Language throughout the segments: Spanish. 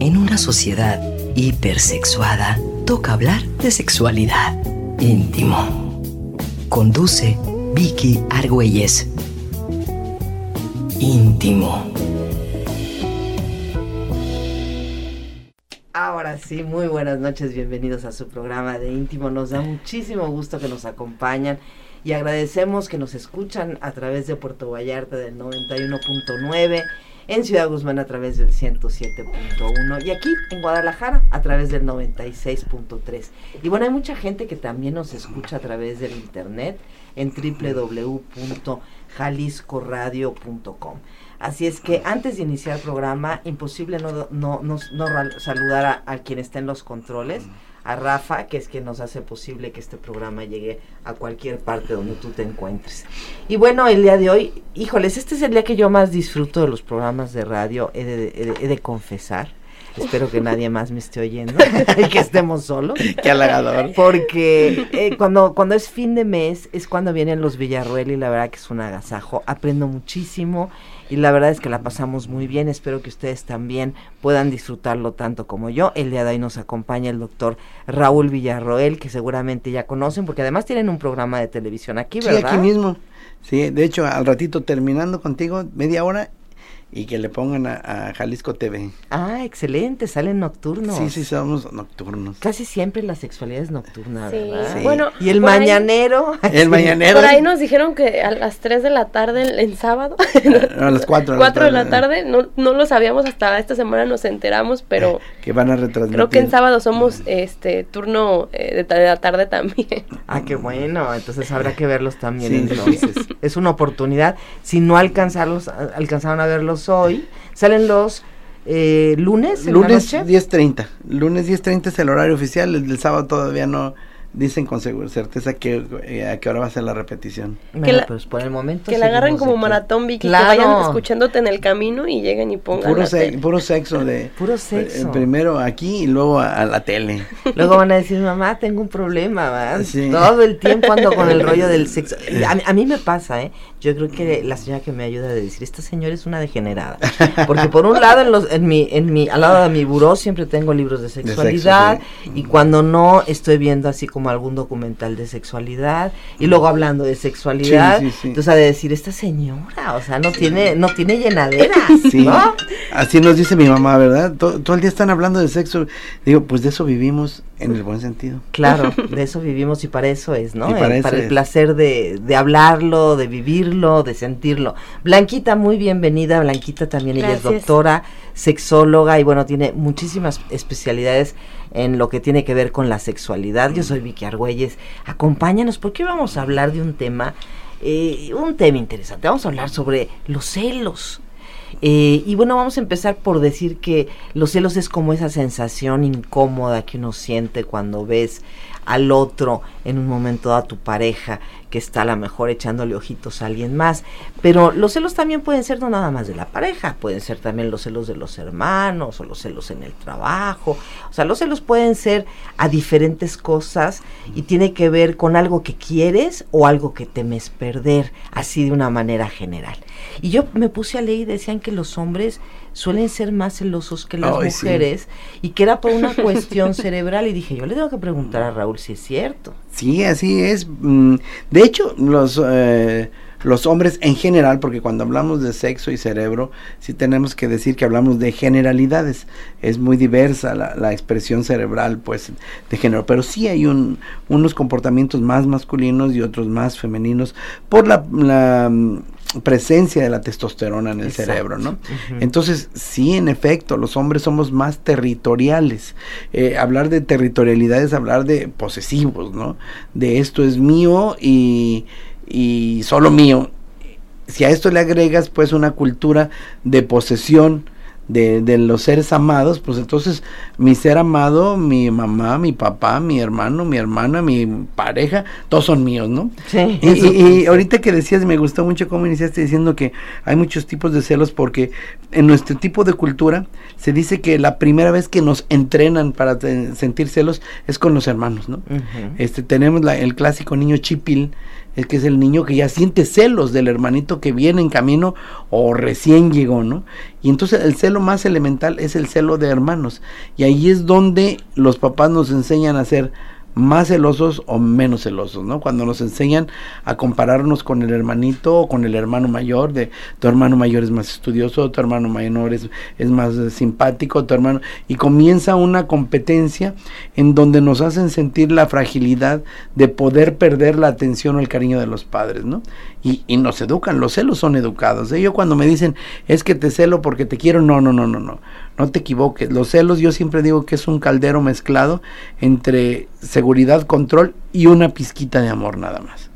En una sociedad hipersexuada, toca hablar de sexualidad íntimo. Conduce Vicky Argüelles. Íntimo. Ahora sí, muy buenas noches, bienvenidos a su programa de íntimo. Nos da muchísimo gusto que nos acompañan y agradecemos que nos escuchan a través de Puerto Vallarta del 91.9 en Ciudad Guzmán a través del 107.1 y aquí en Guadalajara a través del 96.3. Y bueno, hay mucha gente que también nos escucha a través del internet en www.jaliscoradio.com. Así es que antes de iniciar el programa, imposible no, no, no, saludar a, a quien está en los controles a Rafa, que es quien nos hace posible que este programa llegue a cualquier parte donde tú te encuentres. Y bueno, el día de hoy, híjoles, este es el día que yo más disfruto de los programas de radio, he de, confesar. Espero que nadie más me esté oyendo y que estemos solos. Qué halagador. Porque eh, cuando, cuando es fin de mes es cuando vienen los Villarruel y la verdad que es un agasajo. Aprendo muchísimo y la verdad es que la pasamos muy bien. Espero que ustedes también puedan disfrutarlo tanto como yo. El día de hoy nos acompaña el doctor Raúl Villarroel, que seguramente ya conocen, porque además tienen un programa de televisión aquí, ¿verdad? Sí, aquí mismo. Sí, de hecho, al ratito terminando contigo, media hora, y que le pongan a, Jalisco TV. Ah, excelente, salen nocturnos. Sí, sí, somos nocturnos. Casi siempre la sexualidad es nocturna, sí. ¿verdad? Bueno, y el mañanero. el mañanero. Por ahí nos dijeron que a las 3 de la tarde en, sábado. a las 4. 4 de la tarde, no, no lo sabíamos hasta esta semana nos enteramos, pero que van a retransmitir. Creo que en sábado somos este turno eh, de, la tarde también. Ah, qué bueno, entonces habrá que verlos también entonces. es una oportunidad. Si no alcanzarlos alcanzaron a verlos hoy. Salen los eh, lunes. lunes 10.30. Lunes 10.30 es el horario oficial. El del sábado todavía no, dicen con certeza que eh, a qué hora va a ser la repetición. que la, pues por el momento que la agarren como maratón Vicky, que vayan escuchándote en el camino y lleguen y pongan puro, puro sexo de puro eh, sexo. primero aquí y luego a, la tele. Luego van a decir, "Mamá, tengo un problema", ¿verdad? Todo el tiempo ando con el rollo del sexo. A, mí me pasa, ¿eh? Yo creo que la señora que me ayuda a decir, "Esta señora es una degenerada." Porque por un lado en los en mi en mi al lado de mi buró siempre tengo libros de sexualidad y cuando no estoy viendo así como algún documental de sexualidad y luego hablando de sexualidad, entonces ha de decir esta señora, o sea, no tiene no tiene llenadera, ¿no? Así nos dice mi mamá, ¿verdad? Todo, el día están hablando de sexo. Digo, pues de eso vivimos en el buen sentido. Claro, de eso vivimos y para eso es, ¿no? para, el placer de, de, hablarlo, de vivirlo, de sentirlo. Blanquita, muy bienvenida. Blanquita también, ella es doctora, sexóloga y bueno, tiene muchísimas especialidades en lo que tiene que ver con la sexualidad. Yo soy Vicky Argüelles. Acompáñanos porque vamos a hablar de un tema, eh, un tema interesante. Vamos a hablar sobre los celos. Eh, y bueno, vamos a empezar por decir que los celos es como esa sensación incómoda que uno siente cuando ves al otro en un momento a tu pareja que está a lo mejor echándole ojitos a alguien más. Pero los celos también pueden ser no nada más de la pareja, pueden ser también los celos de los hermanos o los celos en el trabajo. O sea, los celos pueden ser a diferentes cosas y tiene que ver con algo que quieres o algo que temes perder, así de una manera general. Y yo me puse a leer y decían que los hombres suelen ser más celosos que las mujeres y que era por una cuestión cerebral y dije, yo le tengo que preguntar a Raúl si es cierto. Sí, así es. Mm, de hecho, los... Eh, los hombres en general, porque cuando hablamos de sexo y cerebro, sí tenemos que decir que hablamos de generalidades. Es muy diversa la, expresión cerebral, pues, de género. Pero sí hay un, unos comportamientos más masculinos y otros más femeninos por la presencia de la testosterona en el cerebro, ¿no? Entonces, sí, en efecto, los hombres somos más territoriales. Eh, hablar de territorialidad es hablar de posesivos, ¿no? De esto es mío y, y solo mío. Si a esto le agregas, pues, una cultura de posesión, de, de, los seres amados, pues entonces mi ser amado, mi mamá, mi papá, mi hermano, mi hermana, mi pareja, todos son míos, ¿no? Sí. Y, ahorita que decías, me gustó mucho cómo iniciaste diciendo que hay muchos tipos de celos porque en nuestro tipo de cultura se dice que la primera vez que nos entrenan para sentir celos es con los hermanos, ¿no? Este tenemos la, el clásico niño chipil es que es el niño que ya siente celos del hermanito que viene en camino o recién llegó, ¿no? Y entonces el celo más elemental es el celo de hermanos. Y ahí es donde los papás nos enseñan a ser más celosos o menos celosos, ¿no? Cuando nos enseñan a compararnos con el hermanito o con el hermano mayor, de tu hermano mayor es más estudioso, tu hermano menor es, es más simpático, tu hermano, y comienza una competencia en donde nos hacen sentir la fragilidad de poder perder la atención o el cariño de los padres, ¿no? Y, y nos educan, los celos son educados. ¿eh? Yo cuando me dicen, es que te celo porque te quiero, no, no, no, no, no no te equivoques. Los celos yo siempre digo que es un caldero mezclado entre seguridad, control y una pizquita de amor nada más.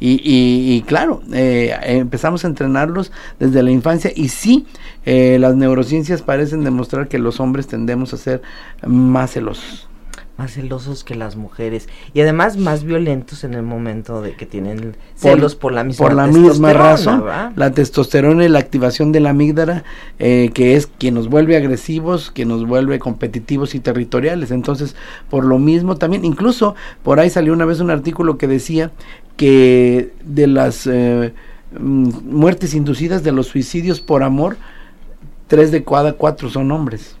Y, y, claro, eh, empezamos a entrenarlos desde la infancia y sí, eh, las neurociencias parecen demostrar que los hombres tendemos a ser más celosos más celosos que las mujeres. Y además más violentos en el momento de que tienen celos por, la misma por la misma razón la testosterona y la activación de la amígdala eh, que es quien nos vuelve agresivos que nos vuelve competitivos y territoriales. Entonces por lo mismo también incluso por ahí salió una vez un artículo que decía que de las eh, mm, muertes inducidas de los suicidios por amor tres de cada cuatro son hombres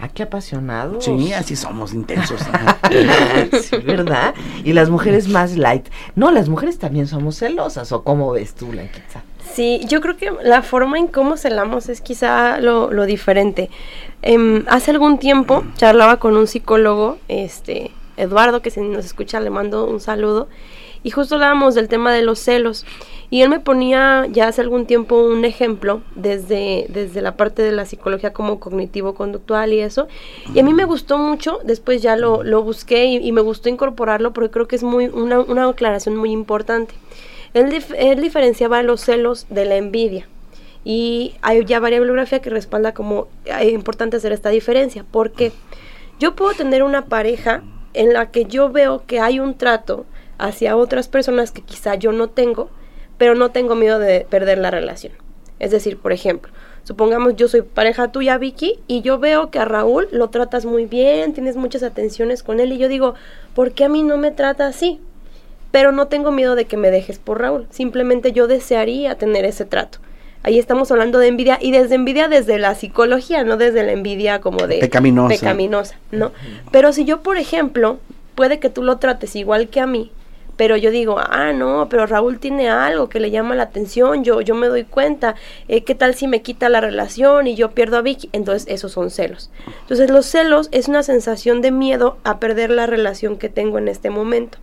Ah, qué apasionados. Sí, así somos intensos. sí, ¿verdad? Y las mujeres más light. No, las mujeres también somos celosas, ¿o cómo ves tú, Blanquita? Sí, yo creo que la forma en cómo celamos es quizá lo, lo diferente. Em, hace algún tiempo charlaba con un psicólogo, este, Eduardo, que si nos escucha le mando un saludo, y justo hablábamos del tema de los celos. Y él me ponía ya hace algún tiempo un ejemplo desde, desde la parte de la psicología como cognitivo-conductual y eso. Y a mí me gustó mucho, después ya lo, lo busqué y, me gustó incorporarlo porque creo que es muy una, una aclaración muy importante. Él, él diferenciaba los celos de la envidia. Y hay ya varias bibliografía que respalda como es importante hacer esta diferencia. Porque yo puedo tener una pareja en la que yo veo que hay un trato hacia otras personas que quizá yo no tengo, pero no tengo miedo de perder la relación. Es decir, por ejemplo, supongamos yo soy pareja tuya, Vicky, y yo veo que a Raúl lo tratas muy bien, tienes muchas atenciones con él, y yo digo, ¿por qué a mí no me trata así? Pero no tengo miedo de que me dejes por Raúl, simplemente yo desearía tener ese trato. Ahí estamos hablando de envidia y desde envidia desde la psicología, no desde la envidia como de pecaminosa, pecaminosa ¿no? Pero si yo, por ejemplo, puede que tú lo trates igual que a mí, pero yo digo, ah, no, pero Raúl tiene algo que le llama la atención, yo, yo me doy cuenta, eh, ¿qué tal si me quita la relación y yo pierdo a Vicky? Entonces esos son celos. Entonces los celos es una sensación de miedo a perder la relación que tengo en este momento.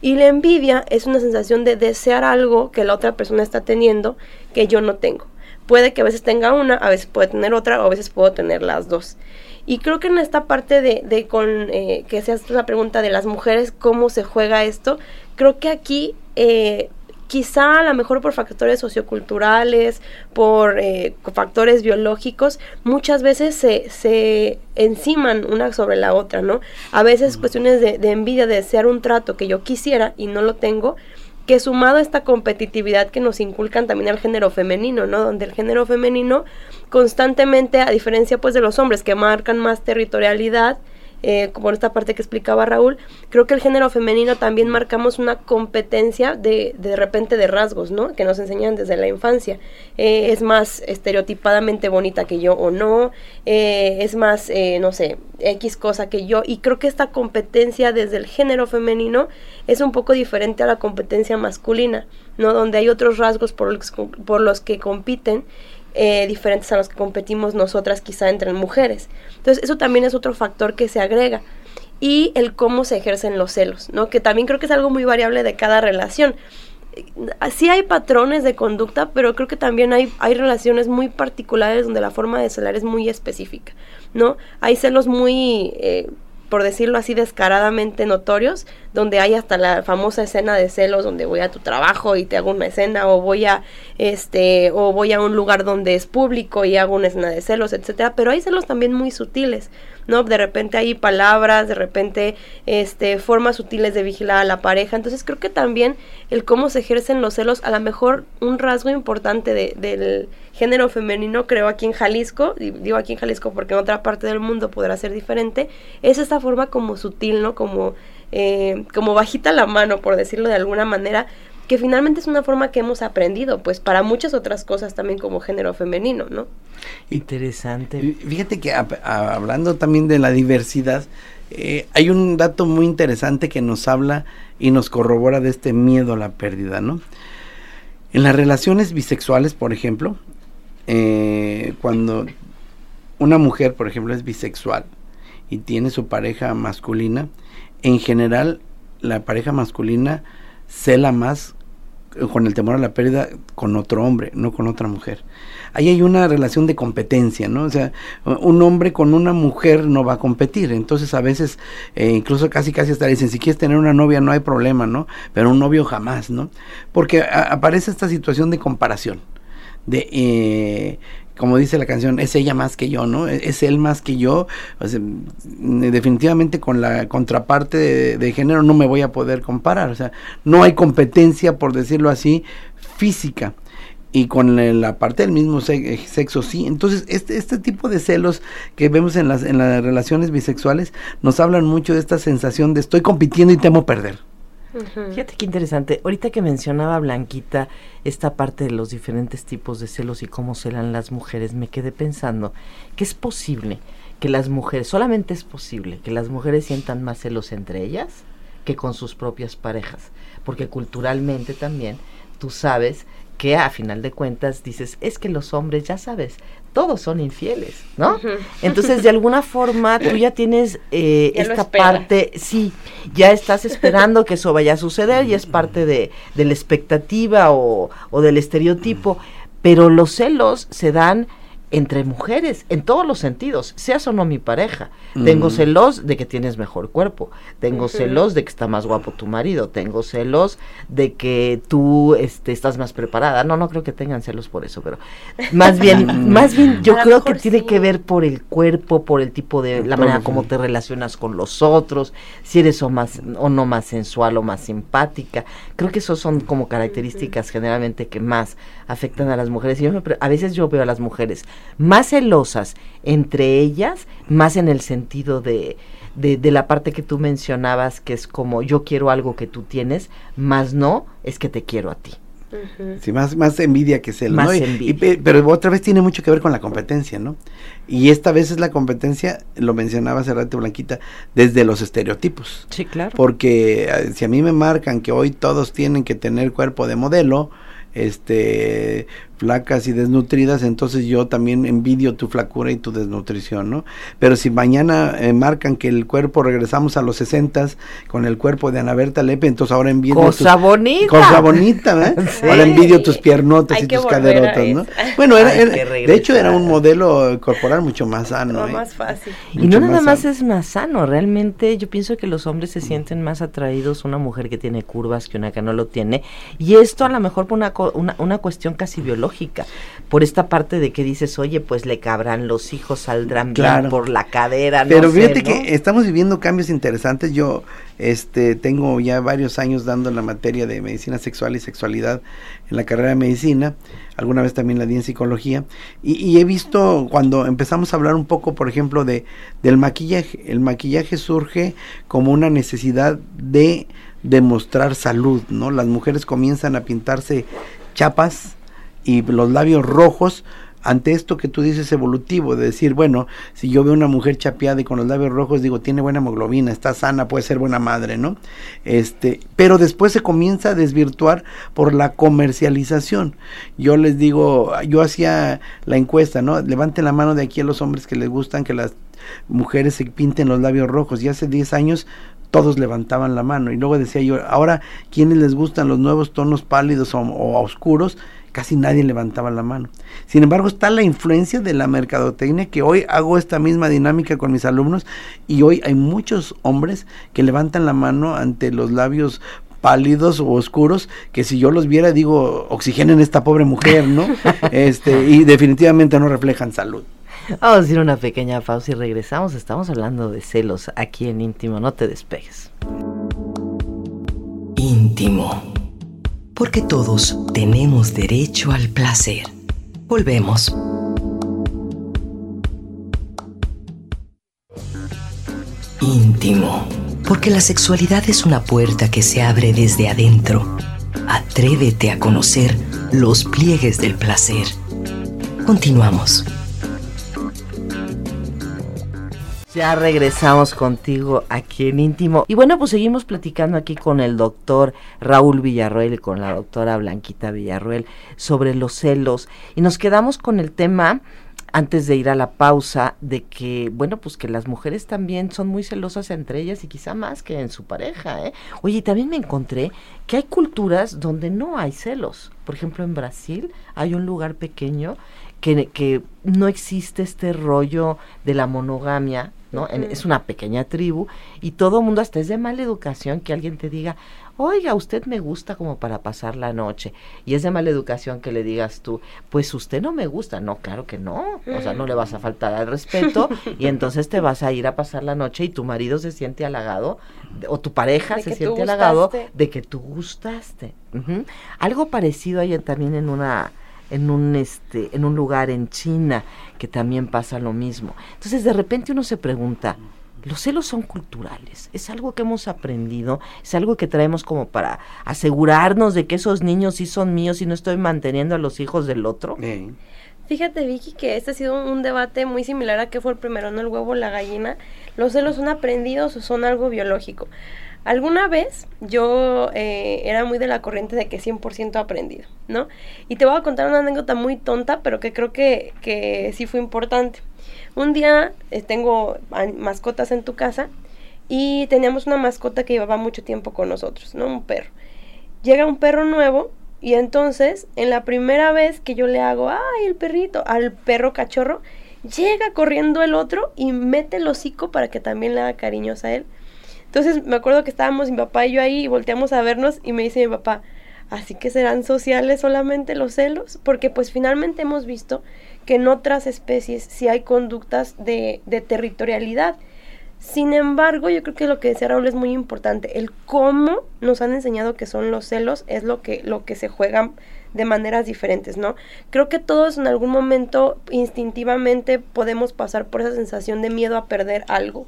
Y la envidia es una sensación de desear algo que la otra persona está teniendo que yo no tengo. Puede que a veces tenga una, a veces puede tener otra, o a veces puedo tener las dos. Y creo que en esta parte de, de con eh, que se hace la pregunta de las mujeres, cómo se juega esto, creo que aquí eh, quizá a lo mejor por factores socioculturales, por eh, factores biológicos, muchas veces se, se, enciman una sobre la otra, ¿no? A veces cuestiones de, de, envidia, de desear un trato que yo quisiera y no lo tengo, que sumado a esta competitividad que nos inculcan también al género femenino, ¿no? Donde el género femenino constantemente, a diferencia pues de los hombres que marcan más territorialidad, eh, como esta parte que explicaba Raúl, creo que el género femenino también marcamos una competencia de, de repente de rasgos, ¿no? Que nos enseñan desde la infancia. Eh, es más estereotipadamente bonita que yo o no, eh, es más, no sé, X cosa que yo. Y creo que esta competencia desde el género femenino es un poco diferente a la competencia masculina, ¿no? Donde hay otros rasgos por los que compiten eh, diferentes a los que competimos nosotras quizá entre mujeres. Entonces eso también es otro factor que se agrega. Y el cómo se ejercen los celos, ¿no? Que también creo que es algo muy variable de cada relación. Sí hay patrones de conducta, pero creo que también hay, hay relaciones muy particulares donde la forma de celar es muy específica, ¿no? Hay celos muy... Eh, por decirlo así, descaradamente notorios, donde hay hasta la famosa escena de celos donde voy a tu trabajo y te hago una escena o voy a este o voy a un lugar donde es público y hago una escena de celos, etcétera, pero hay celos también muy sutiles, ¿no? De repente hay palabras, de repente este formas sutiles de vigilar a la pareja, entonces creo que también el cómo se ejercen los celos, a lo mejor un rasgo importante de, del género femenino, creo aquí en Jalisco, digo aquí en Jalisco porque en otra parte del mundo podrá ser diferente, es esta forma como sutil, ¿no? Como, eh, como bajita la mano, por decirlo de alguna manera, que finalmente es una forma que hemos aprendido, pues para muchas otras cosas también como género femenino, ¿no? Interesante. Fíjate que hablando también de la diversidad, eh, hay un dato muy interesante que nos habla y nos corrobora de este miedo a la pérdida, ¿no? En las relaciones bisexuales, por ejemplo, eh, cuando una mujer, por ejemplo, es bisexual y tiene su pareja masculina, en general la pareja masculina cela más con el temor a la pérdida con otro hombre, no con otra mujer. Ahí hay una relación de competencia, ¿no? O sea, un hombre con una mujer no va a competir. Entonces a veces, eh, incluso casi casi hasta dicen, si quieres tener una novia no hay problema, ¿no? Pero un novio jamás, ¿no? Porque aparece esta situación de comparación. De, eh, como dice la canción, es ella más que yo, ¿no? Es él más que yo. definitivamente con la contraparte de, género no me voy a poder comparar. O sea, no hay competencia, por decirlo así, física. Y con la parte del mismo sexo sí. Entonces, este, este tipo de celos que vemos en las, en las relaciones bisexuales nos hablan mucho de esta sensación de estoy compitiendo y temo perder. Fíjate qué interesante. Ahorita que mencionaba Blanquita esta parte de los diferentes tipos de celos y cómo celan las mujeres, me quedé pensando que es posible que las mujeres, solamente es posible que las mujeres sientan más celos entre ellas que con sus propias parejas, porque culturalmente también tú sabes que a final de cuentas dices, es que los hombres, ya sabes, todos son infieles, ¿no? Entonces, de alguna forma, tú ya tienes eh, esta parte, sí, ya estás esperando que eso vaya a suceder y es parte de, de la expectativa o, o del estereotipo, pero los celos se dan entre mujeres, en todos los sentidos, seas o no mi pareja. Tengo celos de que tienes mejor cuerpo, tengo celos de que está más guapo tu marido, tengo celos de que tú este, estás más preparada. No, no creo que tengan celos por eso, pero más bien, más bien yo creo que tiene que ver por el cuerpo, por el tipo de, la manera como te relacionas con los otros, si eres o más o no más sensual o más simpática. Creo que esos son como características generalmente que más afectan a las mujeres. Y yo a veces yo veo a las mujeres más celosas entre ellas, más en el sentido de, de, la parte que tú mencionabas, que es como yo quiero algo que tú tienes, más no es que te quiero a ti. Sí, más, más envidia que celos, ¿no? pero otra vez tiene mucho que ver con la competencia, ¿no? Y esta vez es la competencia, lo mencionaba hace rato Blanquita, desde los estereotipos. Sí, claro. Porque eh, si a mí me marcan que hoy todos tienen que tener cuerpo de modelo, este flacas y desnutridas, entonces yo también envidio tu flacura y tu desnutrición, ¿no? Pero si mañana eh, marcan que el cuerpo regresamos a los sesentas con el cuerpo de Ana Berta Lepe, entonces ahora envidio cosa bonita, cosa bonita, ¿eh? Ahora envidio tus piernotas y tus caderotas, ¿no? Bueno, era, de hecho era un modelo corporal mucho más sano, ¿eh? más fácil. Y no nada más es más sano, realmente yo pienso que los hombres se sienten más atraídos a una mujer que tiene curvas que una que no lo tiene, y esto a lo mejor por una, una, una cuestión casi biológica por esta parte de que dices, oye, pues le cabrán los hijos, saldrán bien por la cadera. Pero fíjate que estamos viviendo cambios interesantes. Yo este, tengo ya varios años dando la materia de medicina sexual y sexualidad en la carrera de medicina. Alguna vez también la di en psicología. Y, he visto cuando empezamos a hablar un poco, por ejemplo, de, del maquillaje. El maquillaje surge como una necesidad de demostrar salud, ¿no? Las mujeres comienzan a pintarse chapas, y los labios rojos ante esto que tú dices evolutivo, de decir, bueno, si yo veo una mujer chapeada y con los labios rojos, digo, tiene buena hemoglobina, está sana, puede ser buena madre, ¿no? Este, pero después se comienza a desvirtuar por la comercialización. Yo les digo, yo hacía la encuesta, ¿no? Levanten la mano de aquí a los hombres que les gustan que las mujeres se pinten los labios rojos. Y hace 10 años todos levantaban la mano. Y luego decía yo, ahora, ¿quiénes les gustan los nuevos tonos pálidos o, o oscuros? Casi nadie levantaba la mano. Sin embargo, está la influencia de la mercadotecnia, que hoy hago esta misma dinámica con mis alumnos y hoy hay muchos hombres que levantan la mano ante los labios pálidos o oscuros que si yo los viera digo oxigenen esta pobre mujer, ¿no? este y definitivamente no reflejan salud. Vamos a hacer una pequeña pausa y regresamos. Estamos hablando de celos aquí en íntimo, no te despegues. Íntimo porque todos tenemos derecho al placer. Volvemos. Íntimo, porque la sexualidad es una puerta que se abre desde adentro. Atrévete a conocer los pliegues del placer. Continuamos. Ya regresamos contigo aquí en íntimo. Y bueno, pues seguimos platicando aquí con el doctor Raúl Villarruel y con la doctora Blanquita Villarruel sobre los celos. Y nos quedamos con el tema antes de ir a la pausa de que, bueno, pues que las mujeres también son muy celosas entre ellas y quizá más que en su pareja, ¿eh? Oye, también me encontré que hay culturas donde no hay celos. Por ejemplo, en Brasil hay un lugar pequeño que, que no existe este rollo de la monogamia, ¿no? es una pequeña tribu y todo el mundo, hasta es de mala educación que alguien te diga, oiga, usted me gusta como para pasar la noche. Y es de mala educación que le digas tú, pues usted no me gusta. No, claro que no. O sea, no le vas a faltar al respeto y entonces te vas a ir a pasar la noche y tu marido se siente halagado o tu pareja se siente halagado de que tú gustaste. Algo parecido hay también en una en un este en un lugar en China que también pasa lo mismo. Entonces de repente uno se pregunta, los celos son culturales, es algo que hemos aprendido, es algo que traemos como para asegurarnos de que esos niños sí son míos y no estoy manteniendo a los hijos del otro. Fíjate Vicky que este ha sido un debate muy similar a qué fue el primero, ¿no? El huevo o la gallina. ¿Los celos son aprendidos o son algo biológico? Alguna vez yo eh, era muy de la corriente de que 100% aprendido, ¿no? Y te voy a contar una anécdota muy tonta, pero que creo que, que sí fue importante. Un día eh, tengo mascotas en tu casa y teníamos una mascota que llevaba mucho tiempo con nosotros, ¿no? Un perro. Llega un perro nuevo y entonces en la primera vez que yo le hago, ay, el perrito, al perro cachorro, llega corriendo el otro y mete el hocico para que también le haga cariños a él. Entonces me acuerdo que estábamos mi papá y yo ahí y volteamos a vernos y me dice mi papá, así que serán sociales solamente los celos, porque pues finalmente hemos visto que en otras especies sí hay conductas de, de territorialidad. Sin embargo, yo creo que lo que decía Raúl es muy importante. El cómo nos han enseñado que son los celos es lo que, lo que se juegan de maneras diferentes, ¿no? Creo que todos en algún momento instintivamente podemos pasar por esa sensación de miedo a perder algo,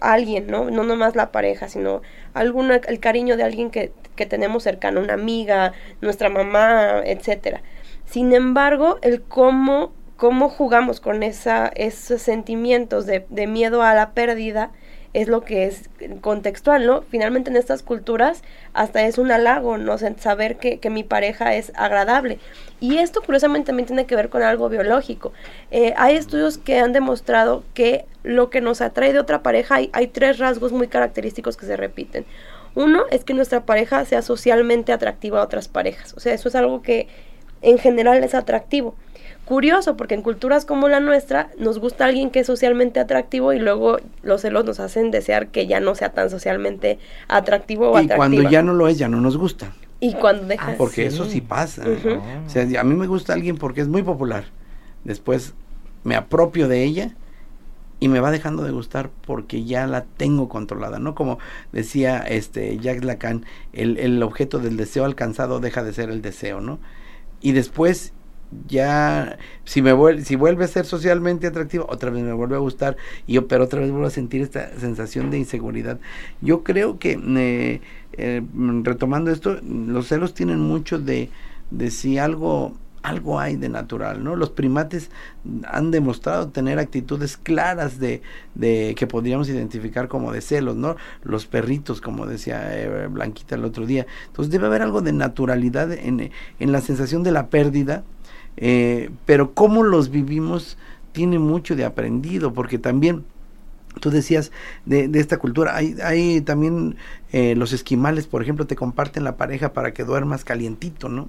alguien, ¿no? No nomás la pareja, sino alguna, el cariño de alguien que, que tenemos cercano, una amiga, nuestra mamá, etcétera. Sin embargo, el cómo, cómo jugamos con esa, esos sentimientos de, de miedo a la pérdida es lo que es contextual, ¿no? Finalmente en estas culturas hasta es un halago, ¿no? saber que, que, mi pareja es agradable. Y esto curiosamente también tiene que ver con algo biológico. Eh, hay estudios que han demostrado que lo que nos atrae de otra pareja, hay, hay tres rasgos muy característicos que se repiten. Uno es que nuestra pareja sea socialmente atractiva a otras parejas. O sea, eso es algo que en general es atractivo. Curioso, porque en culturas como la nuestra nos gusta alguien que es socialmente atractivo y luego los celos nos hacen desear que ya no sea tan socialmente atractivo o y cuando ya no lo es, ya no nos gusta. Y cuando deja. Porque eso sí pasa. O sea, a mí me gusta alguien porque es muy popular. Después me apropio de ella y me va dejando de gustar porque ya la tengo controlada, ¿no? Como decía este Jacques Lacan, el, el objeto del deseo alcanzado deja de ser el deseo, ¿no? y después ya si me vuelve si vuelve a ser socialmente atractivo otra vez me vuelve a gustar y yo pero otra vez vuelvo a sentir esta sensación de inseguridad yo creo que eh, eh, retomando esto los celos tienen mucho de de si algo algo hay de natural, ¿no? Los primates han demostrado tener actitudes claras de, de que podríamos identificar como de celos, ¿no? Los perritos, como decía eh, Blanquita el otro día. Entonces debe haber algo de naturalidad en, en la sensación de la pérdida, eh, pero cómo los vivimos tiene mucho de aprendido, porque también Tú decías de, de, esta cultura, hay, hay también eh, los esquimales, por ejemplo, te comparten la pareja para que duermas calientito, ¿no?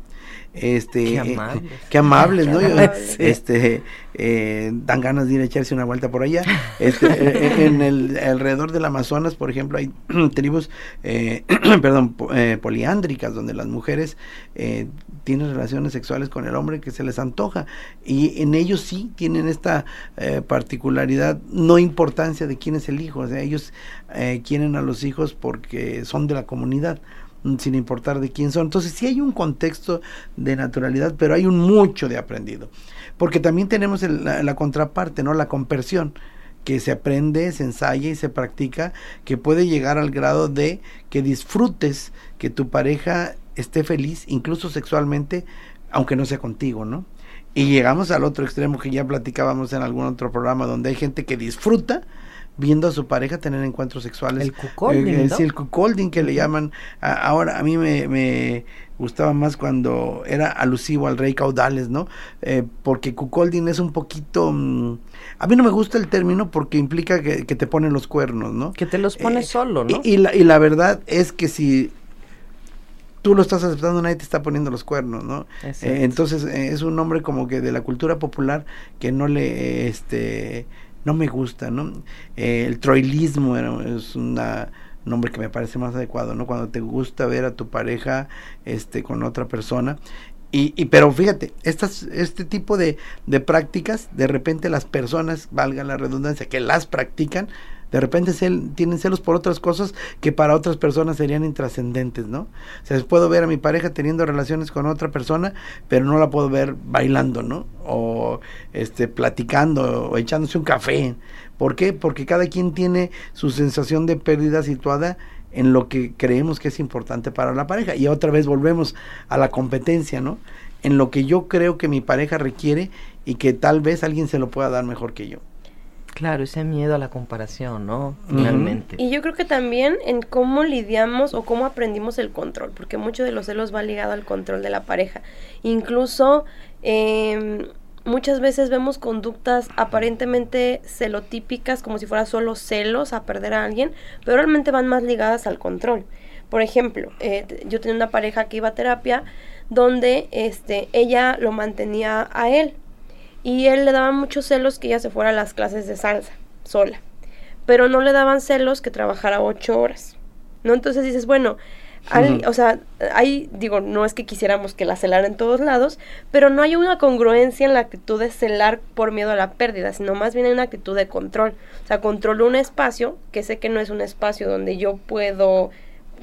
Este, qué eh, amables. qué amables, ¿no? Este, eh, dan ganas de ir a echarse una vuelta por allá. Este, en el alrededor del Amazonas, por ejemplo, hay tribus, perdón, poliándricas, donde las mujeres tienen relaciones sexuales con el hombre que se les antoja. Y en ellos sí tienen esta particularidad, no importancia de quién es el hijo, o sea, ellos quieren a los hijos porque son de la comunidad sin importar de quién son. Entonces sí hay un contexto de naturalidad, pero hay un mucho de aprendido. Porque también tenemos la, contraparte, ¿no? La conversión que se aprende, se ensaya y se practica, que puede llegar al grado de que disfrutes que tu pareja esté feliz, incluso sexualmente, aunque no sea contigo, ¿no? Y llegamos al otro extremo que ya platicábamos en algún otro programa, donde hay gente que disfruta viendo a su pareja tener encuentros sexuales. El cuckolding, eh, Sí, el cuckolding que le llaman. ahora, a mí me, gustaba más cuando era alusivo al rey caudales, ¿no? Eh, porque cuckolding es un poquito... Mm, a mí no me gusta el término porque implica que, te ponen los cuernos, ¿no? Que te los pones eh, solo, ¿no? Y, la, y la verdad es que si tú lo estás aceptando, nadie te está poniendo los cuernos, ¿no? Eh, entonces eh, es un nombre como que de la cultura popular que no le, este, no me gusta, ¿no? Eh, el troilismo es un nombre que me parece más adecuado, ¿no? Cuando te gusta ver a tu pareja, este, con otra persona. Y, y pero fíjate, estas, este tipo de, de prácticas, de repente las personas, valga la redundancia, que las practican, de repente tienen celos por otras cosas que para otras personas serían intrascendentes, ¿no? O sea, puedo ver a mi pareja teniendo relaciones con otra persona, pero no la puedo ver bailando, ¿no? O este platicando o echándose un café. ¿Por qué? Porque cada quien tiene su sensación de pérdida situada en lo que creemos que es importante para la pareja. Y otra vez volvemos a la competencia, ¿no? En lo que yo creo que mi pareja requiere y que tal vez alguien se lo pueda dar mejor que yo. Claro, ese miedo a la comparación, ¿no? Finalmente. Y yo creo que también en cómo lidiamos o cómo aprendimos el control, porque mucho de los celos va ligado al control de la pareja. Incluso em, muchas veces vemos conductas aparentemente celotípicas, como si fuera solo celos a perder a alguien, pero realmente van más ligadas al control. Por ejemplo, eh, yo tenía una pareja que iba a terapia donde este, ella lo mantenía a él y él le daba muchos celos que ella se fuera a las clases de salsa sola. Pero no le daban celos que trabajara ocho horas. ¿No? Entonces dices, bueno, o sea, ahí digo, no es que quisiéramos que la celara en todos lados, pero no hay una congruencia en la actitud de celar por miedo a la pérdida, sino más bien hay una actitud de control. O sea, controlo un espacio que sé que no es un espacio donde yo puedo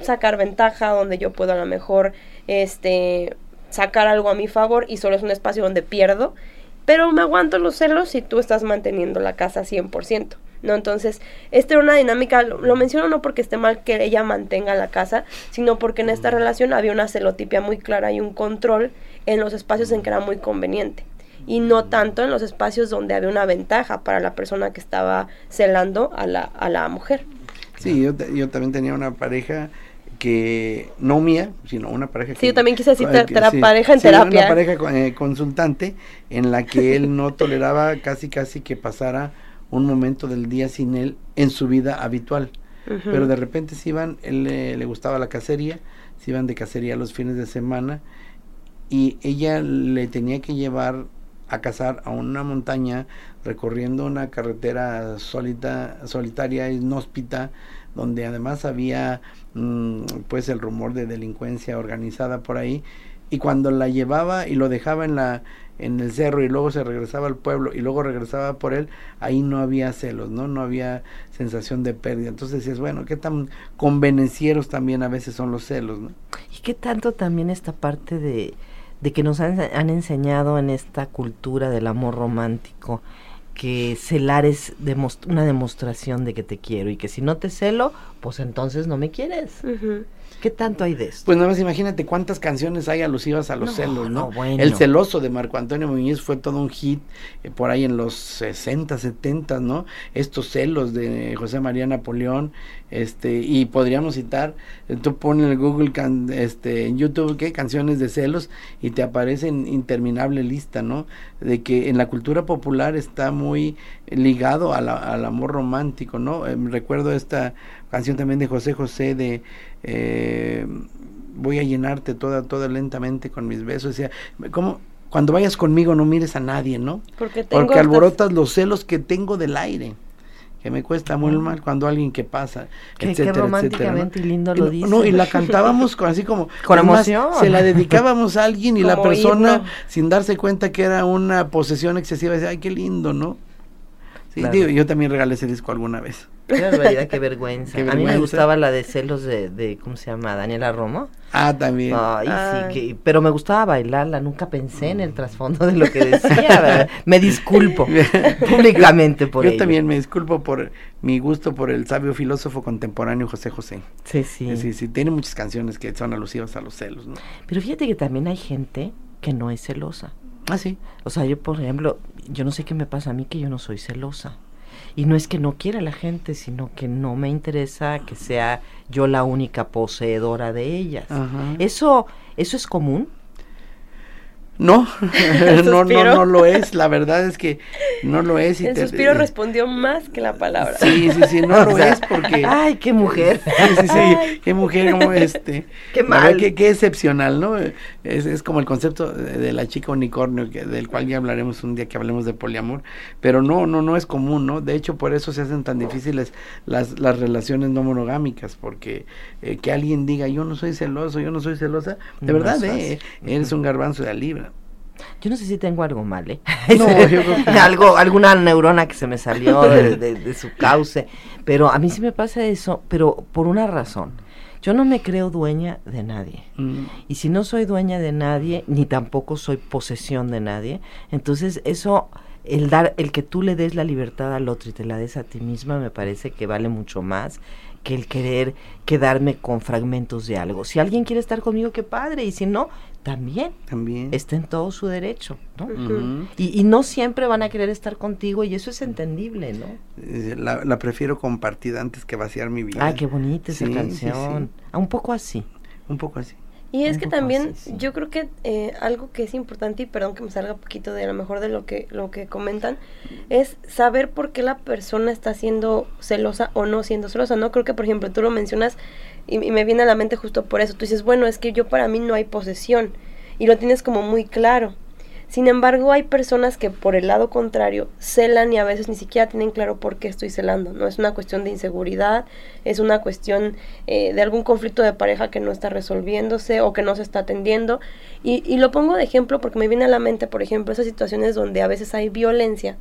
sacar ventaja, donde yo puedo a lo mejor este sacar algo a mi favor y solo es un espacio donde pierdo pero me aguanto los celos si tú estás manteniendo la casa 100%. ¿no? Entonces, esta era una dinámica, lo, menciono no porque esté mal que ella mantenga la casa, sino porque en esta relación había una celotipia muy clara y un control en los espacios en que era muy conveniente y no tanto en los espacios donde había una ventaja para la persona que estaba celando a la, a la mujer. Sí, yo, yo también tenía una pareja que no mía, sino una pareja. Sí, yo también quise decir pareja en terapia. Una pareja eh, consultante en la que él no toleraba casi casi que pasara un momento del día sin él en su vida habitual. Pero de repente se iban, él le gustaba la cacería, se iban de cacería los fines de semana y ella le tenía que llevar a cazar a una montaña recorriendo una carretera solita, solitaria, inhóspita, donde además había mm, pues el rumor de delincuencia organizada por ahí y cuando la llevaba y lo dejaba en la en el cerro y luego se regresaba al pueblo y luego regresaba por él, ahí no había celos, ¿no? No había sensación de pérdida. Entonces decías, bueno, qué tan convenencieros también a veces son los celos, ¿no? Y qué tanto también esta parte de, de que nos han, han enseñado en esta cultura del amor romántico, que celar es una demostración de que te quiero y que si no te celo, pues entonces no me quieres. ¿Qué tanto hay de esto? Pues nada más imagínate cuántas canciones hay alusivas a los celos, ¿no? El celoso de Marco Antonio Muñiz fue todo un hit eh, por ahí en los 60, 70, ¿no? Estos celos de José María Napoleón, este, y podríamos citar, eh, tú pones en el Google, este, en YouTube, ¿qué? Canciones de celos, y te aparece en interminable lista, ¿no? De que en la cultura popular está muy ligado al amor romántico, ¿no? Em, recuerdo esta canción también de José José de eh, voy a llenarte toda, toda lentamente con mis besos. O sea, como cuando vayas conmigo no mires a nadie, ¿no? Porque, Porque alborotas los celos que tengo del aire que me cuesta muy mal cuando alguien que pasa, que, etcétera, románticamente y lindo lo dice. No, y la cantábamos con, así como con emoción. Se la dedicábamos a alguien y la persona sin darse cuenta que era una posesión excesiva decía, "Ay, qué lindo", ¿no? Sí, digo, yo también regalé ese disco alguna vez. Qué barbaridad, qué vergüenza. A mí me gustaba la de celos de, de, ¿cómo se llama? Daniela Romo. Ah, también. Ay, sí, que, pero me gustaba bailarla, nunca pensé en el trasfondo de lo que decía. me disculpo públicamente por Yo también me disculpo por mi gusto por el sabio filósofo contemporáneo José José. Sí, sí. Sí, sí, tiene muchas canciones que son alusivas a los celos, ¿no? Pero fíjate que también hay gente que no es celosa. Ah, sí. O sea, yo, por ejemplo, yo no sé qué me pasa a mí que yo no soy celosa. Y no es que no quiera la gente, sino que no me interesa que sea yo la única poseedora de ellas. Eso, eso es común. No, no, no, no lo es. La verdad es que no lo es. Y el suspiro respondió más que la palabra. Sí, sí, sí, no lo es porque. Ay, qué mujer. Sí, sí, sí, qué mujer como este. Qué mal. Qué, qué, excepcional, ¿no? Es, es como el concepto de, la chica unicornio, que, del cual ya hablaremos un día que hablemos de poliamor. Pero no, no, no es común, ¿no? De hecho, por eso se hacen tan difíciles las, las relaciones no monogámicas, porque eh, que alguien diga, yo no soy celoso, yo no soy celosa, de verdad, eh, eres un garbanzo de libra. Yo no sé si tengo algo mal, ¿eh? No, algo, alguna neurona que se me salió de, su cauce. Pero a mí sí me pasa eso, pero por una razón. Yo no me creo dueña de nadie. Mm. Y si no soy dueña de nadie, ni tampoco soy posesión de nadie, entonces eso el dar el que tú le des la libertad al otro y te la des a ti misma me parece que vale mucho más que el querer quedarme con fragmentos de algo. Si alguien quiere estar conmigo, qué padre, y si no, también, también. está en todo su derecho, ¿no? y, no siempre van a querer estar contigo y eso es entendible, ¿no? Eh, la, prefiero compartida antes que vaciar mi vida. Ah, qué bonita esa canción. Ah, un poco así. Un poco así. Y es que también yo creo que eh, algo que es importante, y perdón que me salga un poquito de a lo mejor de lo que, lo que comentan, es saber por qué la persona está siendo celosa o no siendo celosa, ¿no? Creo que, por ejemplo, tú lo mencionas y, me viene a la mente justo por eso. Tú dices, bueno, es que yo para mí no hay posesión y lo tienes como muy claro. Sin embargo, hay personas que por el lado contrario celan y a veces ni siquiera tienen claro por qué estoy celando. No es una cuestión de inseguridad, es una cuestión eh, de algún conflicto de pareja que no está resolviéndose o que no se está atendiendo. Y, y lo pongo de ejemplo porque me viene a la mente, por ejemplo, esas situaciones donde a veces hay violencia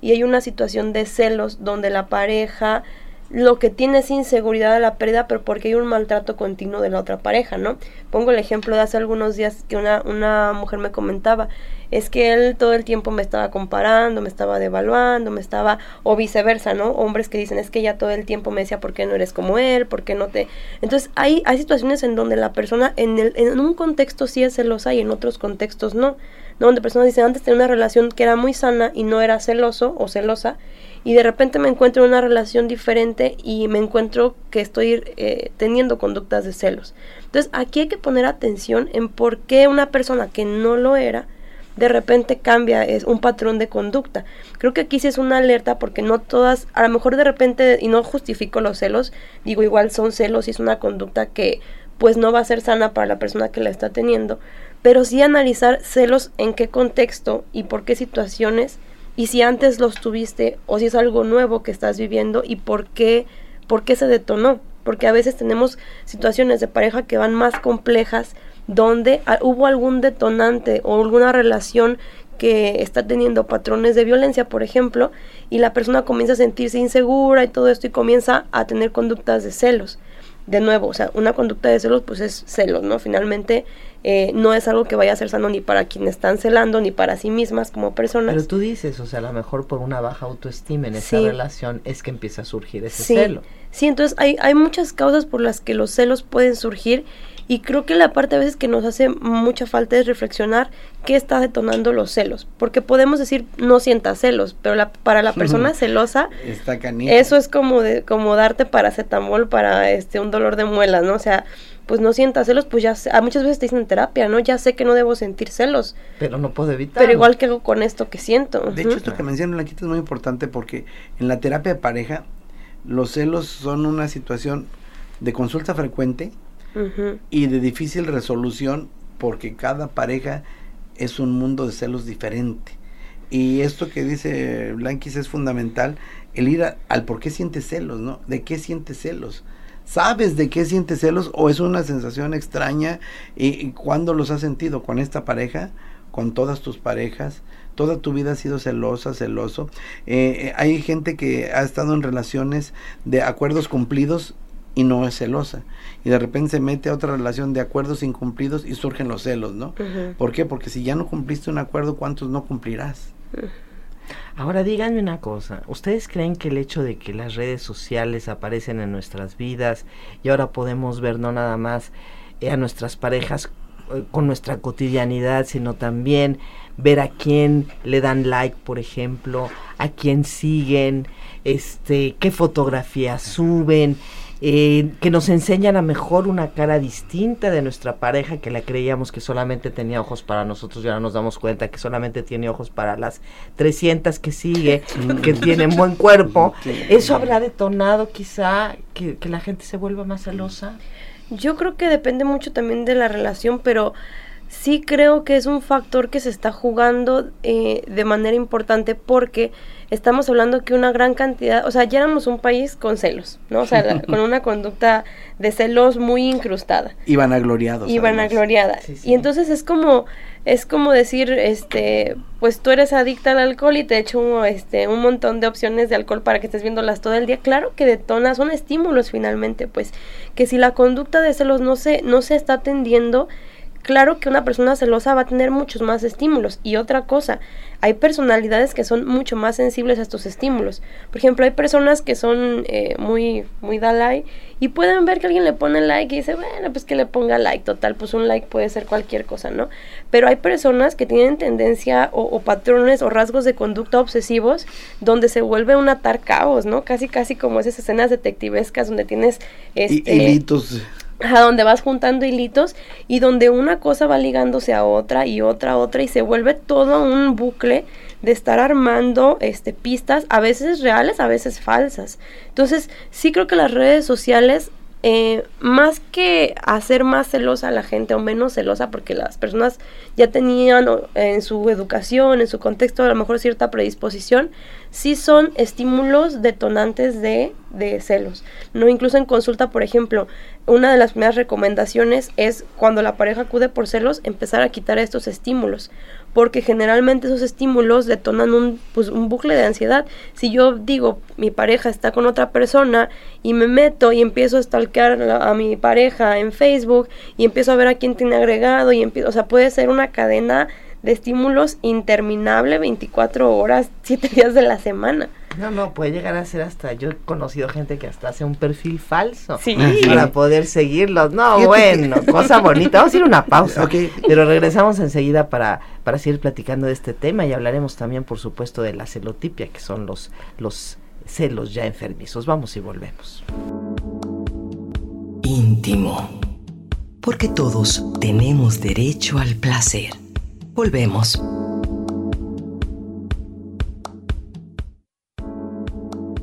y hay una situación de celos donde la pareja lo que tiene es inseguridad de la pérdida, pero porque hay un maltrato continuo de la otra pareja, ¿no? Pongo el ejemplo de hace algunos días que una, una mujer me comentaba, es que él todo el tiempo me estaba comparando, me estaba devaluando, me estaba, o viceversa, ¿no? Hombres que dicen, es que ella todo el tiempo me decía, ¿por qué no eres como él? ¿Por qué no te...? Entonces, hay, hay situaciones en donde la persona, en, el, en un contexto sí es celosa y en otros contextos no, ¿no? Donde personas dicen, antes tenía una relación que era muy sana y no era celoso o celosa, y de repente me encuentro en una relación diferente y me encuentro que estoy eh, teniendo conductas de celos. Entonces aquí hay que poner atención en por qué una persona que no lo era de repente cambia, es un patrón de conducta. Creo que aquí sí es una alerta porque no todas, a lo mejor de repente, y no justifico los celos, digo igual son celos y es una conducta que pues no va a ser sana para la persona que la está teniendo, pero sí analizar celos en qué contexto y por qué situaciones y si antes los tuviste o si es algo nuevo que estás viviendo y por qué, por qué se detonó. Porque a veces tenemos situaciones de pareja que van más complejas donde hubo algún detonante o alguna relación que está teniendo patrones de violencia, por ejemplo, y la persona comienza a sentirse insegura y todo esto y comienza a tener conductas de celos. De nuevo, o sea, una conducta de celos pues es celos, ¿no? Finalmente eh, no es algo que vaya a ser sano ni para quienes están celando ni para sí mismas como personas. Pero tú dices, o sea, a lo mejor por una baja autoestima en esa relación es que empieza a surgir ese celo. Sí, entonces hay, hay muchas causas por las que los celos pueden surgir y creo que la parte a veces que nos hace mucha falta es reflexionar qué está detonando los celos. Porque podemos decir no sientas celos, pero la, para la persona celosa, eso es como, de, como darte paracetamol para este un dolor de muelas, ¿no? O sea, pues no sientas celos, pues ya sé, a muchas veces te dicen en terapia, ¿no? Ya sé que no debo sentir celos. Pero no puedo evitar. Pero igual que hago con esto que siento. De hecho, esto que menciona Blanquita es muy importante porque en la terapia de pareja, los celos son una situación de consulta frecuente y de difícil resolución porque cada pareja es un mundo de celos diferente. Y esto que dice Blanquis es fundamental, el ir al por qué sientes celos, ¿no? ¿De qué sientes celos? ¿Sabes de qué sientes celos o es una sensación extraña y, cuándo los has sentido con esta pareja con todas tus parejas, toda tu vida has sido celosa, celoso. Eh, eh, hay gente que ha estado en relaciones de acuerdos cumplidos y no es celosa. Y de repente se mete a otra relación de acuerdos incumplidos y surgen los celos, ¿no? ¿Por qué? Porque si ya no cumpliste un acuerdo, ¿cuántos no cumplirás? Ahora díganme una cosa, ¿ustedes creen que el hecho de que las redes sociales aparecen en nuestras vidas y ahora podemos ver no nada más a nuestras parejas eh, con nuestra cotidianidad, sino también ver a quién le dan like, por ejemplo, a quién siguen, este, qué fotografías suben, eh, que nos enseñan a mejor una cara distinta de nuestra pareja que la creíamos que solamente tenía ojos para nosotros y ahora nos damos cuenta que solamente tiene ojos para las 300 que sigue, que tienen buen cuerpo. ¿Eso habrá detonado quizá que, que la gente se vuelva más celosa? Yo creo que depende mucho también de la relación, pero sí creo que es un factor que se está jugando eh, de manera importante porque estamos hablando que una gran cantidad, o sea, ya éramos un país con celos, ¿no? O sea, con una conducta de celos muy incrustada. Y vanagloriados. Y vanagloriada. Y entonces es como, es como decir, este, pues tú eres adicta al alcohol y te echo este, un montón de opciones de alcohol para que estés viéndolas todo el día. Claro que detona, son estímulos finalmente, pues, que si la conducta de celos no se, no se está atendiendo, claro que una persona celosa va a tener muchos más estímulos. Y otra cosa, hay personalidades que son mucho más sensibles a estos estímulos. Por ejemplo, hay personas que son eh, muy, muy Dalai y pueden ver que alguien le pone like y dice, bueno, pues que le ponga like, total, pues un like puede ser cualquier cosa, ¿no? Pero hay personas que tienen tendencia o, patrones o rasgos de conducta obsesivos donde se vuelve un atar caos, ¿no? Casi, casi como esas escenas detectivescas donde tienes... Este, hilitos a donde vas juntando hilitos y donde una cosa va ligándose a otra y otra a otra y se vuelve todo un bucle de estar armando este pistas a veces reales a veces falsas. Entonces sí creo que las redes sociales eh, más que hacer más celosa a la gente o menos celosa, porque las personas ya tenían en su educación, en su contexto, a lo mejor cierta predisposición, sí son estímulos detonantes de, de celos. No, incluso en consulta, por ejemplo, una de las primeras recomendaciones es cuando la pareja acude por celos, empezar a quitar estos estímulos, porque generalmente esos estímulos detonan un, pues, un bucle de ansiedad. Si yo digo, mi pareja está con otra persona y me meto y empiezo a stalkear a, mi pareja en Facebook y empiezo a ver a quién tiene agregado y empiezo, o sea, puede ser una cadena de estímulos interminable 24 horas, 7 días de la semana. No, no, puede llegar a ser hasta, yo he conocido gente que hasta hace un perfil falso para poder seguirlos. No, bueno, cosa bonita. Vamos a ir a una pausa, pero regresamos enseguida para, para seguir platicando de este tema y hablaremos también, por supuesto, de la celotipia, que son los, los celos ya enfermizos. Vamos y volvemos. Íntimo, porque todos tenemos derecho al placer. Volvemos.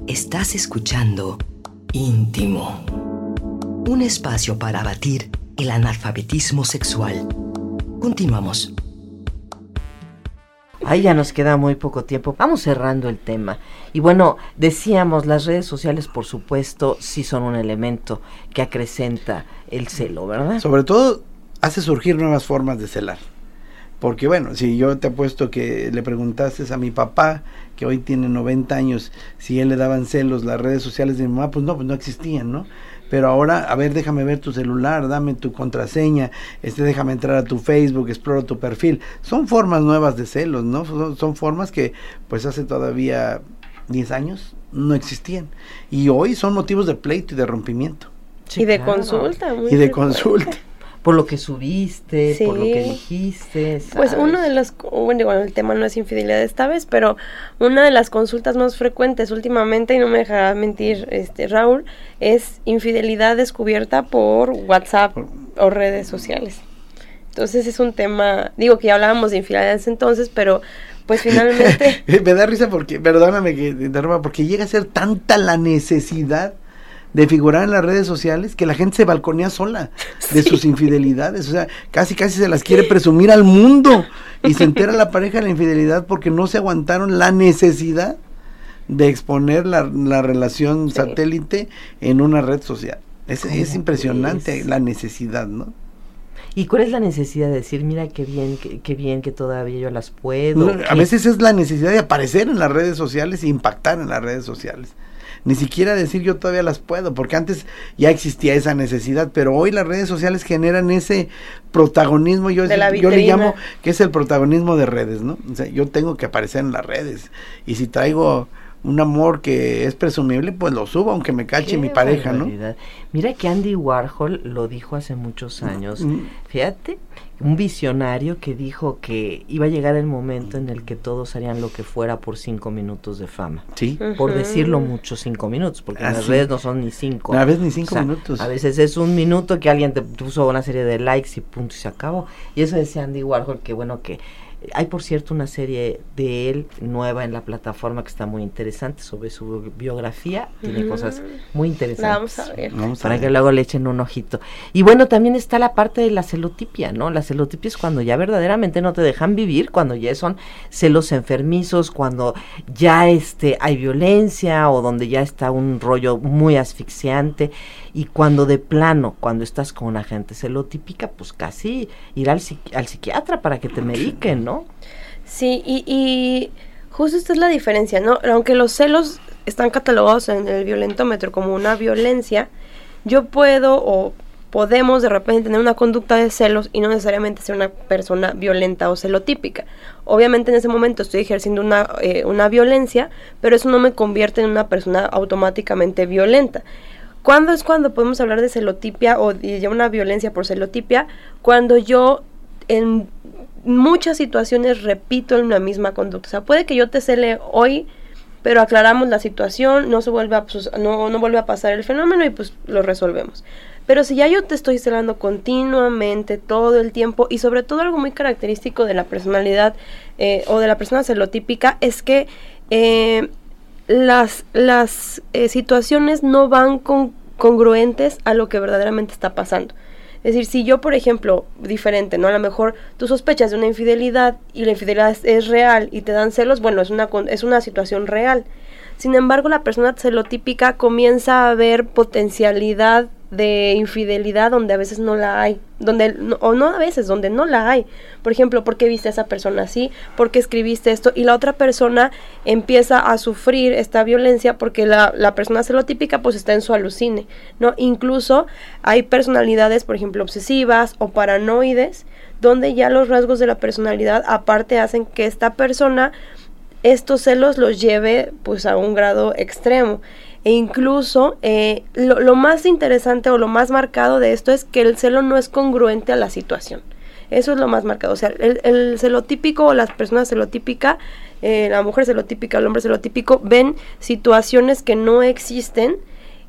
Estás escuchando Íntimo, un espacio para abatir el analfabetismo sexual. Continuamos. Ahí ya nos queda muy poco tiempo. Vamos cerrando el tema. Y bueno, decíamos, las redes sociales, por supuesto, sí son un elemento que acrecenta el celo, ¿verdad? Sobre todo, hace surgir nuevas formas de celar. Porque bueno, si yo te apuesto que le preguntaste a mi papá, que hoy tiene 90 años, si él le daban celos las redes sociales de mi mamá, pues no, pues no existían, ¿no? Pero ahora, a ver, déjame ver tu celular, dame tu contraseña, este, déjame entrar a tu Facebook, exploro tu perfil. Son formas nuevas de celos, ¿no? Son, son formas que pues hace todavía 10 años no existían. Y hoy son motivos de pleito y de rompimiento. y de consulta. y de consulta por lo que subiste, por lo que dijiste. Pues uno de los, bueno, el tema no es infidelidad esta vez, pero una de las consultas más frecuentes últimamente, y no me dejará mentir este Raúl, es infidelidad descubierta por WhatsApp o redes sociales. Entonces es un tema, digo que ya hablábamos de infidelidad entonces, pero pues finalmente... me da risa porque, perdóname que te interrumpa, porque llega a ser tanta la necesidad de figurar en las redes sociales que la gente se balconea sola de sus infidelidades. O sea, casi casi se las quiere presumir al mundo y se entera la pareja de la infidelidad porque no se aguantaron la necesidad de exponer la, relación satélite en una red social. Es, es impresionante la necesidad, ¿no? ¿Y cuál es la necesidad de decir, mira qué bien, qué, bien que todavía yo las puedo? a veces es la necesidad de aparecer en las redes sociales e impactar en las redes sociales ni siquiera decir yo todavía las puedo, porque antes ya existía esa necesidad, pero hoy las redes sociales generan ese protagonismo, yo, yo le llamo que es el protagonismo de redes, ¿no? O sea, yo tengo que aparecer en las redes y si traigo un amor que es presumible, pues lo subo, aunque me cache mi pareja, ¿no? Mira que Andy Warhol lo dijo hace muchos años. Mm. Fíjate, un visionario que dijo que iba a llegar el momento en el que todos harían lo que fuera por cinco minutos de fama. Sí. Por decirlo mucho, cinco minutos, porque las ah, redes no son ni cinco. A veces ni cinco minutos. A veces es un minuto que alguien te puso una serie de likes y punto y se acabó. Y eso decía Andy Warhol, que bueno, que hay, por cierto, una serie de él nueva en la plataforma que está muy interesante sobre su biografía. Tiene cosas muy interesantes. vamos a ver. para que luego le echen un ojito. Y bueno, también está la parte de la celotipia, ¿no? La celotipia es cuando ya verdaderamente no te dejan vivir, cuando ya son celos enfermizos, cuando ya este, hay violencia o donde ya está un rollo muy asfixiante. Y cuando de plano, cuando estás con una gente celotípica, pues casi ir al, al psiquiatra para que te mediquen, ¿no? Sí, y, justo esta es la diferencia, ¿no? Aunque los celos están catalogados en el violentómetro como una violencia, yo puedo o podemos de repente tener una conducta de celos y no necesariamente ser una persona violenta o celotípica. Obviamente en ese momento estoy ejerciendo una, eh, una violencia, pero eso no me convierte en una persona automáticamente violenta. ¿Cuándo es cuando podemos hablar de celotipia o de una violencia por celotipia? Cuando yo en muchas situaciones repito en una misma conducta. O sea, puede que yo te cele hoy, pero aclaramos la situación, no se vuelve a, no, no vuelve a pasar el fenómeno y pues lo resolvemos. Pero si ya yo te estoy celando continuamente, todo el tiempo, y sobre todo algo muy característico de la personalidad eh, o de la persona celotípica es que eh, las, las eh, situaciones no van con, congruentes a lo que verdaderamente está pasando. Es decir, si yo, por ejemplo, diferente, ¿no? A lo mejor tú sospechas de una infidelidad y la infidelidad es, real y te dan celos, bueno, es una, es una situación real. Sin embargo, la persona celotípica comienza a ver potencialidad de infidelidad donde a veces no la hay, donde o no a veces donde no la hay. Por ejemplo, ¿por qué viste a esa persona así? ¿Por qué escribiste esto? Y la otra persona empieza a sufrir esta violencia porque la, la persona celotípica pues está en su alucine, ¿no? Incluso hay personalidades, por ejemplo, obsesivas o paranoides, donde ya los rasgos de la personalidad aparte hacen que esta persona estos celos los lleve pues a un grado extremo e incluso eh, lo, más interesante o lo más marcado de esto es que el celo no es congruente a la situación. Eso es lo más marcado. O sea, el, el celotípico o las personas celotípica, eh, la mujer celotípica, el hombre celotípico, ven situaciones que no existen,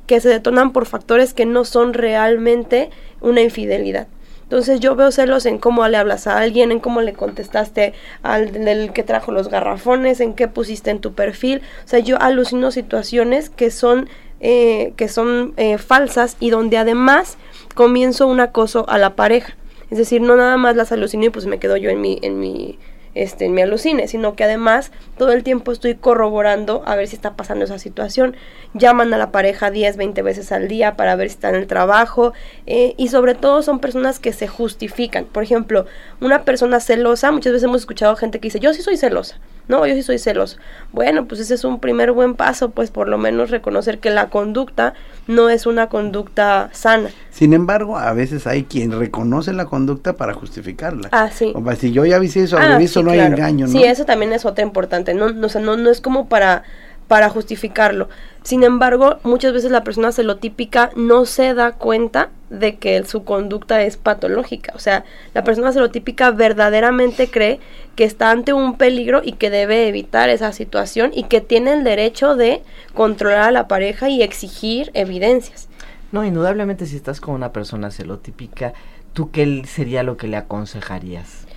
que se detonan por factores que no son realmente una infidelidad. Entonces yo veo celos en cómo le hablas a alguien, en cómo le contestaste al del que trajo los garrafones, en qué pusiste en tu perfil. O sea, yo alucino situaciones que son, eh, que son eh, falsas y donde además comienzo un acoso a la pareja. Es decir, no nada más las alucino y pues me quedo yo en mi, en mi este, me alucine, sino que además todo el tiempo estoy corroborando a ver si está pasando esa situación. Llaman a la pareja 10, 20 veces al día para ver si está en el trabajo eh, y sobre todo son personas que se justifican. Por ejemplo, una persona celosa, muchas veces hemos escuchado gente que dice, yo sí soy celosa. No, yo sí soy celoso. Bueno, pues ese es un primer buen paso, pues por lo menos reconocer que la conducta no es una conducta sana. Sin embargo, a veces hay quien reconoce la conducta para justificarla. Ah, sí. O si yo ya vi eso, ah, no hay engaño, ¿no? Sí, eso también es otra importante. No, no, o sea, no, no es como para para justificarlo. Sin embargo, muchas veces la persona celotípica no se da cuenta de que su conducta es patológica. O sea, la persona celotípica verdaderamente cree que está ante un peligro y que debe evitar esa situación y que tiene el derecho de controlar a la pareja y exigir evidencias. No, indudablemente si estás con una persona celotípica, ¿tú qué sería lo que le aconsejarías?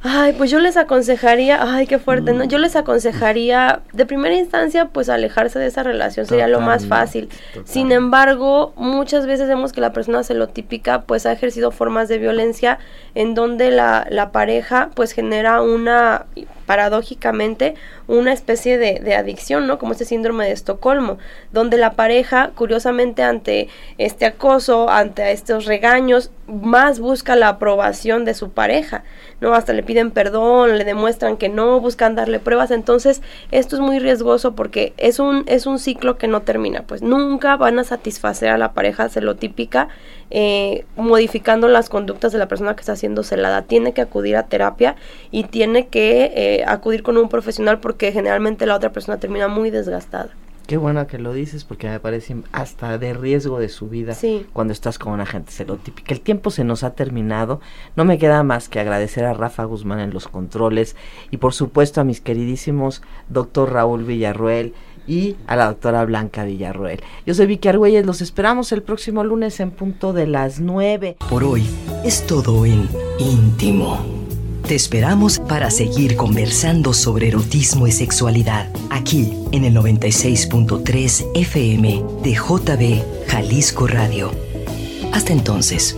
Ay, pues yo les aconsejaría, ay, qué fuerte, ¿no? Mm. Yo les aconsejaría, de primera instancia, pues alejarse de esa relación sería lo más fácil. Sin embargo, muchas veces vemos que la persona celotípica, pues ha ejercido formas de violencia en donde la, la pareja, pues genera una paradójicamente una especie de, adicción, ¿no? Como este síndrome de Estocolmo, donde la pareja, curiosamente, ante este acoso, ante estos regaños, más busca la aprobación de su pareja, ¿no? Hasta le piden perdón, le demuestran que no, buscan darle pruebas, entonces esto es muy riesgoso porque es un, es un ciclo que no termina, pues nunca van a satisfacer a la pareja celotípica eh, modificando las conductas de la persona que está siendo celada. Tiene que acudir a terapia y tiene que eh, acudir con un profesional porque generalmente la otra persona termina muy desgastada. Qué bueno que lo dices porque me parece hasta de riesgo de su vida cuando estás con una gente celotípica. El tiempo se nos ha terminado. No me queda más que agradecer a Rafa Guzmán en los controles y por supuesto a mis queridísimos doctor Raúl Villarruel y a la doctora Blanca Villarroel. Yo soy Vicky Argüelles, los esperamos el próximo lunes en punto de las 9. Por hoy es todo en íntimo. Te esperamos para seguir conversando sobre erotismo y sexualidad aquí en el 96.3 FM de JB Jalisco Radio. Hasta entonces.